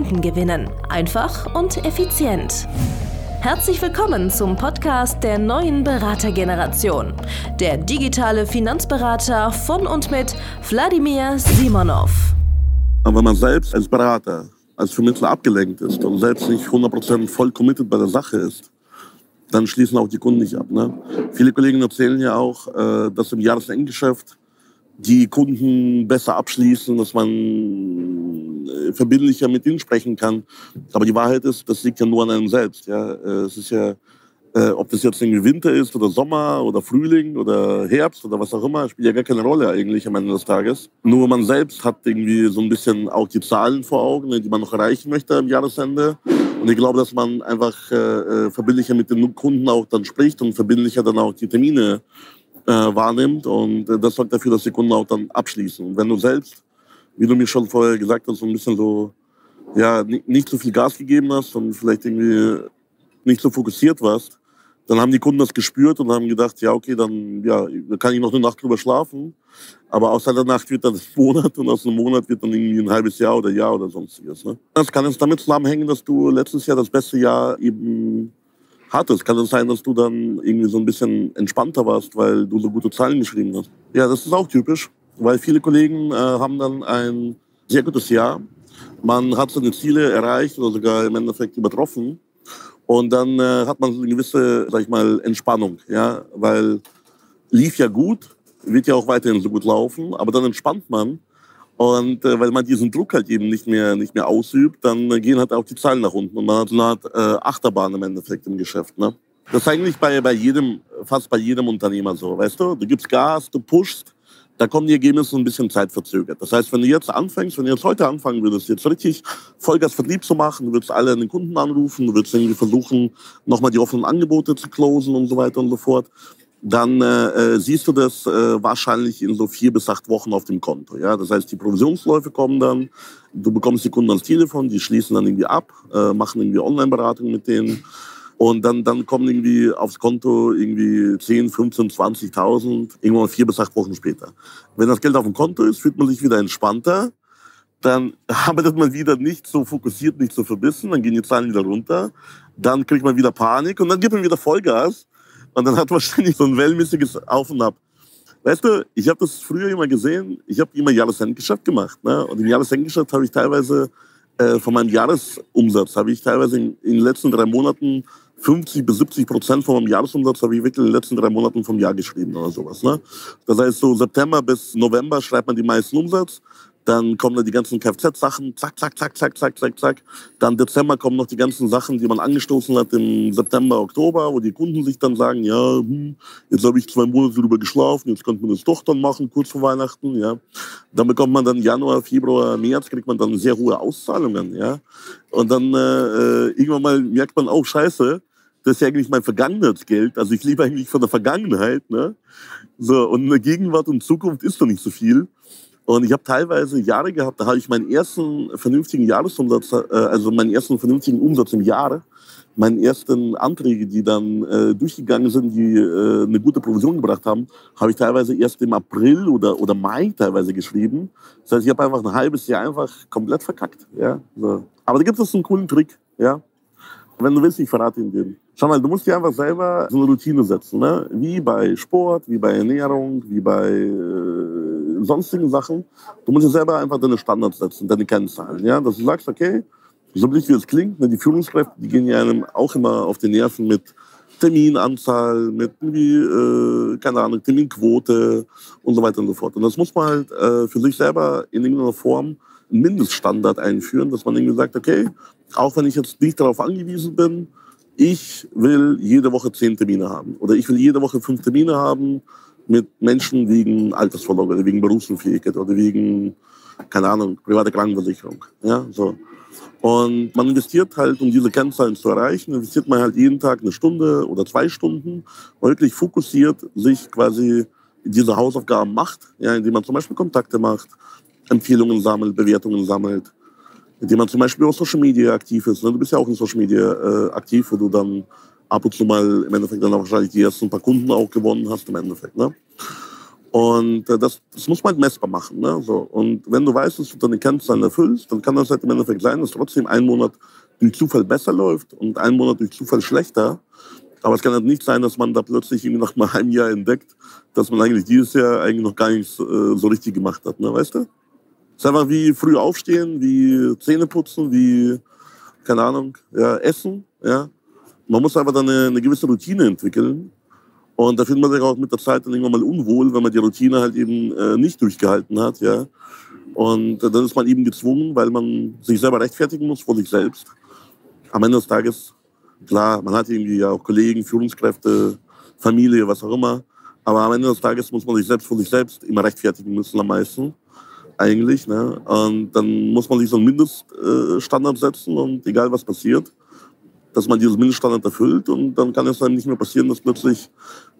Kunden gewinnen. Einfach und effizient. Herzlich willkommen zum Podcast der neuen Beratergeneration. Der digitale Finanzberater von und mit Wladimir Simonov. wenn man selbst als Berater, als Vermittler abgelenkt ist und selbst nicht 100% voll committed bei der Sache ist, dann schließen auch die Kunden nicht ab. Ne? Viele Kollegen erzählen ja auch, äh, dass im Jahresendgeschäft die Kunden besser abschließen, dass man verbindlicher mit ihnen sprechen kann. Aber die Wahrheit ist, das liegt ja nur an einem selbst. Ja? Äh, es ist ja, äh, ob das jetzt irgendwie Winter ist oder Sommer oder Frühling oder Herbst oder was auch immer, spielt ja gar keine Rolle eigentlich am Ende des Tages. Nur man selbst hat irgendwie so ein bisschen auch die Zahlen vor Augen, ne, die man noch erreichen möchte am Jahresende. Und ich glaube, dass man einfach äh, verbindlicher mit den Kunden auch dann spricht und verbindlicher dann auch die Termine äh, wahrnimmt. Und äh, das sorgt dafür, dass die Kunden auch dann abschließen. Und wenn du selbst wie du mir schon vorher gesagt hast, so ein bisschen so, ja, nicht, nicht so viel Gas gegeben hast und vielleicht irgendwie nicht so fokussiert warst, dann haben die Kunden das gespürt und haben gedacht, ja, okay, dann, ja, dann kann ich noch eine Nacht drüber schlafen. Aber aus einer Nacht wird dann ein Monat und aus einem Monat wird dann irgendwie ein halbes Jahr oder Jahr oder sonstiges. Ne? Das kann jetzt damit zusammenhängen, dass du letztes Jahr das beste Jahr eben hattest. Kann es sein, dass du dann irgendwie so ein bisschen entspannter warst, weil du so gute Zahlen geschrieben hast? Ja, das ist auch typisch weil viele Kollegen äh, haben dann ein sehr gutes Jahr. Man hat seine Ziele erreicht oder sogar im Endeffekt übertroffen. Und dann äh, hat man so eine gewisse, sag ich mal, Entspannung, ja, weil lief ja gut, wird ja auch weiterhin so gut laufen, aber dann entspannt man. Und äh, weil man diesen Druck halt eben nicht mehr, nicht mehr ausübt, dann gehen halt auch die Zahlen nach unten. Und man hat so eine Art äh, Achterbahn im Endeffekt im Geschäft. Ne? Das ist eigentlich bei, bei jedem, fast bei jedem Unternehmer so, weißt du? Du gibst Gas, du pushst, da kommen die Ergebnisse ein bisschen zeitverzögert. Das heißt, wenn du jetzt anfängst, wenn du jetzt heute anfangen würdest, jetzt richtig Vollgas Vertrieb zu machen, du würdest alle an den Kunden anrufen, du würdest irgendwie versuchen, nochmal die offenen Angebote zu closen und so weiter und so fort, dann äh, äh, siehst du das äh, wahrscheinlich in so vier bis acht Wochen auf dem Konto. Ja? Das heißt, die Provisionsläufe kommen dann, du bekommst die Kunden ans Telefon, die schließen dann irgendwie ab, äh, machen irgendwie Online-Beratung mit denen und dann, dann kommen irgendwie aufs Konto irgendwie 10, 15, 20.000, irgendwann vier bis acht Wochen später. Wenn das Geld auf dem Konto ist, fühlt man sich wieder entspannter. Dann arbeitet man wieder nicht so fokussiert, nicht so verbissen. Dann gehen die Zahlen wieder runter. Dann kriegt man wieder Panik und dann gibt man wieder Vollgas. Und dann hat man ständig so ein wellmäßiges Auf und Ab. Weißt du, ich habe das früher immer gesehen. Ich habe immer Jahresendgeschäft gemacht. Ne? Und im Jahresendgeschäft habe ich teilweise äh, von meinem Jahresumsatz, habe ich teilweise in, in den letzten drei Monaten 50 bis 70 Prozent von meinem Jahresumsatz habe ich wirklich in den letzten drei Monaten vom Jahr geschrieben oder sowas. Ne? Das heißt, so September bis November schreibt man die meisten Umsatz. Dann kommen da die ganzen Kfz-Sachen, zack, zack, zack, zack, zack, zack, zack. Dann Dezember kommen noch die ganzen Sachen, die man angestoßen hat im September, Oktober, wo die Kunden sich dann sagen, ja, hm, jetzt habe ich zwei Monate drüber geschlafen, jetzt könnte man das doch dann machen, kurz vor Weihnachten, ja. Dann bekommt man dann Januar, Februar, März, kriegt man dann sehr hohe Auszahlungen, ja. Und dann äh, äh irgendwann mal merkt man, oh, scheiße, das ist ja eigentlich mein Vergangenheitsgeld. Also ich lebe eigentlich von der Vergangenheit. Ne? So, und in der Gegenwart und Zukunft ist doch nicht so viel. Und ich habe teilweise Jahre gehabt, da habe ich meinen ersten vernünftigen Jahresumsatz, äh, also meinen ersten vernünftigen Umsatz im Jahr, meine ersten Anträge, die dann äh, durchgegangen sind, die äh, eine gute Provision gebracht haben, habe ich teilweise erst im April oder, oder Mai teilweise geschrieben. Das heißt, ich habe einfach ein halbes Jahr einfach komplett verkackt. Ja? So. Aber da gibt es einen coolen Trick. Ja? Wenn du willst, ich verrate ihn dir. Schau mal, du musst dir einfach selber so eine Routine setzen. Ne? Wie bei Sport, wie bei Ernährung, wie bei äh, sonstigen Sachen. Du musst dir selber einfach deine Standards setzen, deine Kennzahlen. Ja? Dass du sagst, okay, so blöd wie es klingt, ne, die Führungskräfte, die gehen ja einem auch immer auf die Nerven mit Terminanzahl, mit irgendwie, äh, keine Ahnung, Terminquote und so weiter und so fort. Und das muss man halt äh, für sich selber in irgendeiner Form einen Mindeststandard einführen, dass man irgendwie sagt, okay, auch wenn ich jetzt nicht darauf angewiesen bin, ich will jede Woche zehn Termine haben oder ich will jede Woche fünf Termine haben mit Menschen wegen Altersvorsorge oder wegen Berufsunfähigkeit oder wegen, keine Ahnung, private Krankenversicherung. Ja, so. Und man investiert halt, um diese Kennzahlen zu erreichen, investiert man halt jeden Tag eine Stunde oder zwei Stunden, wirklich fokussiert sich quasi diese Hausaufgaben macht, ja, indem man zum Beispiel Kontakte macht, Empfehlungen sammelt, Bewertungen sammelt, indem man zum Beispiel auf Social Media aktiv ist. Ne? Du bist ja auch in Social Media äh, aktiv, wo du dann ab und zu mal im Endeffekt dann wahrscheinlich die ersten paar Kunden auch gewonnen hast im Endeffekt. Ne? Und äh, das, das muss man halt messbar machen. Ne? So. Und wenn du weißt, dass du deine Kennzahlen erfüllst, dann kann das halt im Endeffekt sein, dass trotzdem ein Monat durch Zufall besser läuft und ein Monat durch Zufall schlechter. Aber es kann halt nicht sein, dass man da plötzlich irgendwie nach einem Jahr entdeckt, dass man eigentlich dieses Jahr eigentlich noch gar nichts äh, so richtig gemacht hat, ne? weißt du? Es ist einfach wie früh aufstehen, wie Zähne putzen, wie, keine Ahnung, ja, essen, ja. Man muss aber dann eine, eine gewisse Routine entwickeln. Und da fühlt man sich auch mit der Zeit dann irgendwann mal unwohl, wenn man die Routine halt eben äh, nicht durchgehalten hat, ja. Und dann ist man eben gezwungen, weil man sich selber rechtfertigen muss vor sich selbst. Am Ende des Tages, klar, man hat irgendwie ja auch Kollegen, Führungskräfte, Familie, was auch immer. Aber am Ende des Tages muss man sich selbst vor sich selbst immer rechtfertigen müssen am meisten. Eigentlich. Ne? Und dann muss man sich so einen Mindeststandard setzen und egal was passiert, dass man dieses Mindeststandard erfüllt und dann kann es einem nicht mehr passieren, dass plötzlich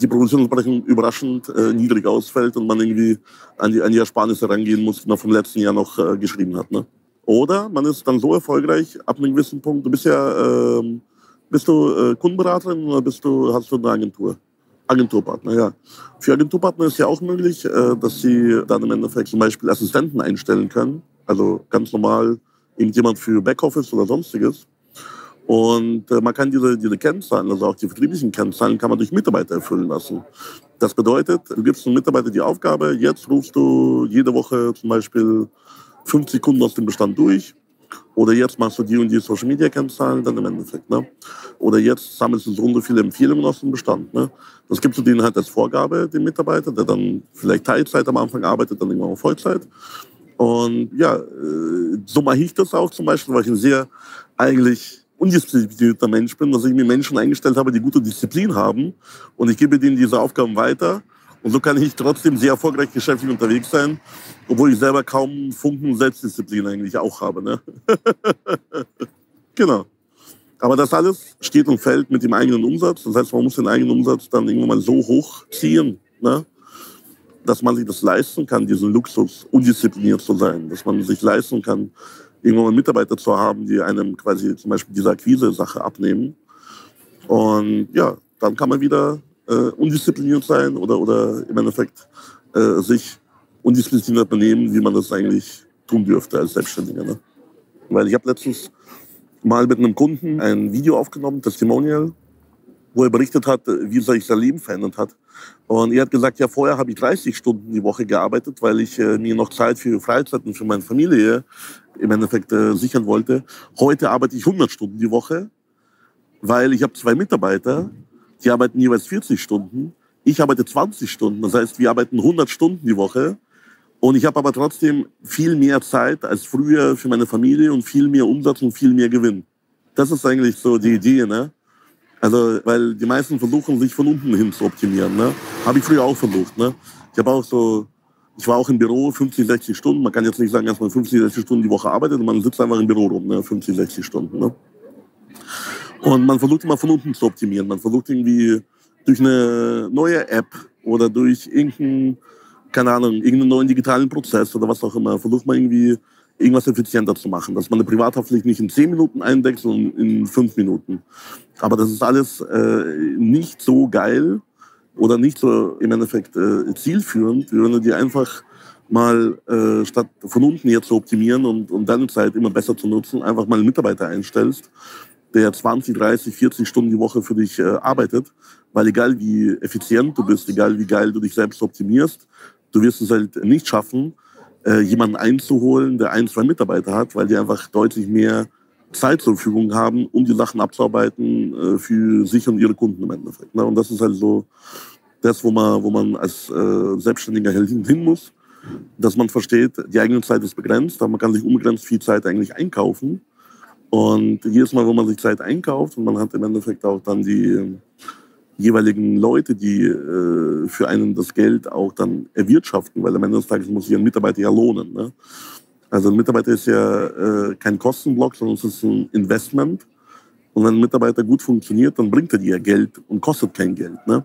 die Produktionsberechnung überraschend äh, niedrig ausfällt und man irgendwie an die, an die Ersparnisse rangehen muss, die man vom letzten Jahr noch äh, geschrieben hat. Ne? Oder man ist dann so erfolgreich ab einem gewissen Punkt, du bist ja, äh, bist du äh, Kundenberaterin oder bist du, hast du eine Agentur? Agenturpartner, ja. Für Agenturpartner ist ja auch möglich, äh, dass sie dann im Endeffekt zum Beispiel Assistenten einstellen können. Also ganz normal irgendjemand für Backoffice oder sonstiges. Und äh, man kann diese, diese Kennzahlen, also auch die vertrieblichen Kennzahlen, kann man durch Mitarbeiter erfüllen lassen. Das bedeutet, du gibst einem Mitarbeiter die Aufgabe, jetzt rufst du jede Woche zum Beispiel 50 Kunden aus dem Bestand durch oder jetzt machst du die und die Social Media Kennzahlen dann im Endeffekt. Ne? Oder jetzt sammelst du so und so viele Empfehlungen aus dem Bestand. Ne? Das gibst du denen halt als Vorgabe, dem Mitarbeiter, der dann vielleicht Teilzeit am Anfang arbeitet, dann irgendwann auch Vollzeit. Und ja, äh, so mache ich das auch zum Beispiel, weil ich ein sehr eigentlich undisziplinierter Mensch bin, dass ich mir Menschen eingestellt habe, die gute Disziplin haben und ich gebe denen diese Aufgaben weiter und so kann ich trotzdem sehr erfolgreich geschäftlich unterwegs sein, obwohl ich selber kaum Funken Selbstdisziplin eigentlich auch habe. Ne? genau. Aber das alles steht und fällt mit dem eigenen Umsatz. Das heißt, man muss den eigenen Umsatz dann irgendwann mal so hochziehen, ne? dass man sich das leisten kann, diesen Luxus, undiszipliniert zu sein. Dass man sich leisten kann, irgendwann mal Mitarbeiter zu haben, die einem quasi zum Beispiel diese Akquise-Sache abnehmen. Und ja, dann kann man wieder äh, undiszipliniert sein oder, oder im Endeffekt äh, sich undiszipliniert benehmen, wie man das eigentlich tun dürfte als Selbstständiger. Ne? Weil ich habe letztens mal mit einem Kunden ein Video aufgenommen, Testimonial, wo er berichtet hat, wie sich sein Leben verändert hat. Und er hat gesagt, ja, vorher habe ich 30 Stunden die Woche gearbeitet, weil ich äh, mir noch Zeit für Freizeit und für meine Familie im Endeffekt äh, sichern wollte. Heute arbeite ich 100 Stunden die Woche, weil ich habe zwei Mitarbeiter, die arbeiten jeweils 40 Stunden. Ich arbeite 20 Stunden. Das heißt, wir arbeiten 100 Stunden die Woche. Und ich habe aber trotzdem viel mehr Zeit als früher für meine Familie und viel mehr Umsatz und viel mehr Gewinn. Das ist eigentlich so die Idee, ne? Also, weil die meisten versuchen, sich von unten hin zu optimieren, ne? Habe ich früher auch versucht, ne? Ich habe auch so, ich war auch im Büro 50, 60 Stunden. Man kann jetzt nicht sagen, dass man 50, 60 Stunden die Woche arbeitet, man sitzt einfach im Büro rum, ne? 50, 60 Stunden, ne? Und man versucht immer von unten zu optimieren. Man versucht irgendwie durch eine neue App oder durch irgendeinen, keine Ahnung, irgendeinen neuen digitalen Prozess oder was auch immer, versucht man irgendwie irgendwas effizienter zu machen. Dass man eine Privathaftpflicht nicht in zehn Minuten eindeckt, sondern in fünf Minuten. Aber das ist alles äh, nicht so geil oder nicht so im Endeffekt äh, zielführend, wenn du dir einfach mal äh, statt von unten hier zu optimieren und, und deine Zeit immer besser zu nutzen, einfach mal einen Mitarbeiter einstellst, der 20, 30, 40 Stunden die Woche für dich äh, arbeitet. Weil egal wie effizient du bist, egal wie geil du dich selbst optimierst, du wirst es halt nicht schaffen, äh, jemanden einzuholen, der ein, zwei Mitarbeiter hat, weil die einfach deutlich mehr Zeit zur Verfügung haben, um die Sachen abzuarbeiten äh, für sich und ihre Kunden im Endeffekt. Ne? Und das ist halt so das, wo man, wo man als äh, Selbstständiger hin muss, dass man versteht, die eigene Zeit ist begrenzt, aber man kann sich unbegrenzt viel Zeit eigentlich einkaufen. Und jedes Mal, wo man sich Zeit einkauft und man hat im Endeffekt auch dann die jeweiligen Leute, die äh, für einen das Geld auch dann erwirtschaften, weil am Ende des Tages muss sich ein Mitarbeiter ja lohnen. Ne? Also ein Mitarbeiter ist ja äh, kein Kostenblock, sondern es ist ein Investment. Und wenn ein Mitarbeiter gut funktioniert, dann bringt er dir Geld und kostet kein Geld. Ne?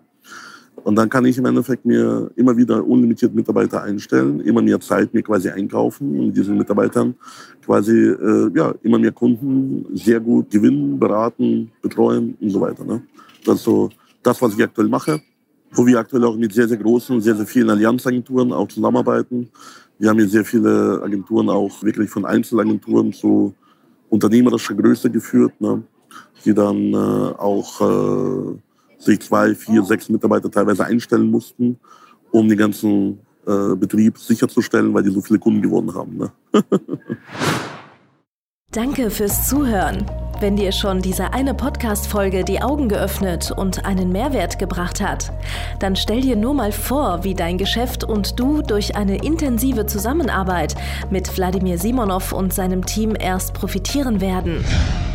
Und dann kann ich im Endeffekt mir immer wieder unlimitiert Mitarbeiter einstellen, immer mehr Zeit mir quasi einkaufen und diesen Mitarbeitern quasi äh, ja, immer mehr Kunden sehr gut gewinnen, beraten, betreuen und so weiter. Ne? Das ist so das, was ich aktuell mache, wo wir aktuell auch mit sehr, sehr großen, sehr, sehr vielen Allianzagenturen auch zusammenarbeiten. Wir haben hier sehr viele Agenturen auch wirklich von Einzelagenturen zu unternehmerischer Größe geführt, ne? die dann äh, auch äh, sich zwei, vier, sechs Mitarbeiter teilweise einstellen mussten, um den ganzen äh, Betrieb sicherzustellen, weil die so viele Kunden gewonnen haben. Ne? Danke fürs Zuhören. Wenn dir schon diese eine Podcast-Folge die Augen geöffnet und einen Mehrwert gebracht hat, dann stell dir nur mal vor, wie dein Geschäft und du durch eine intensive Zusammenarbeit mit Wladimir Simonov und seinem Team erst profitieren werden.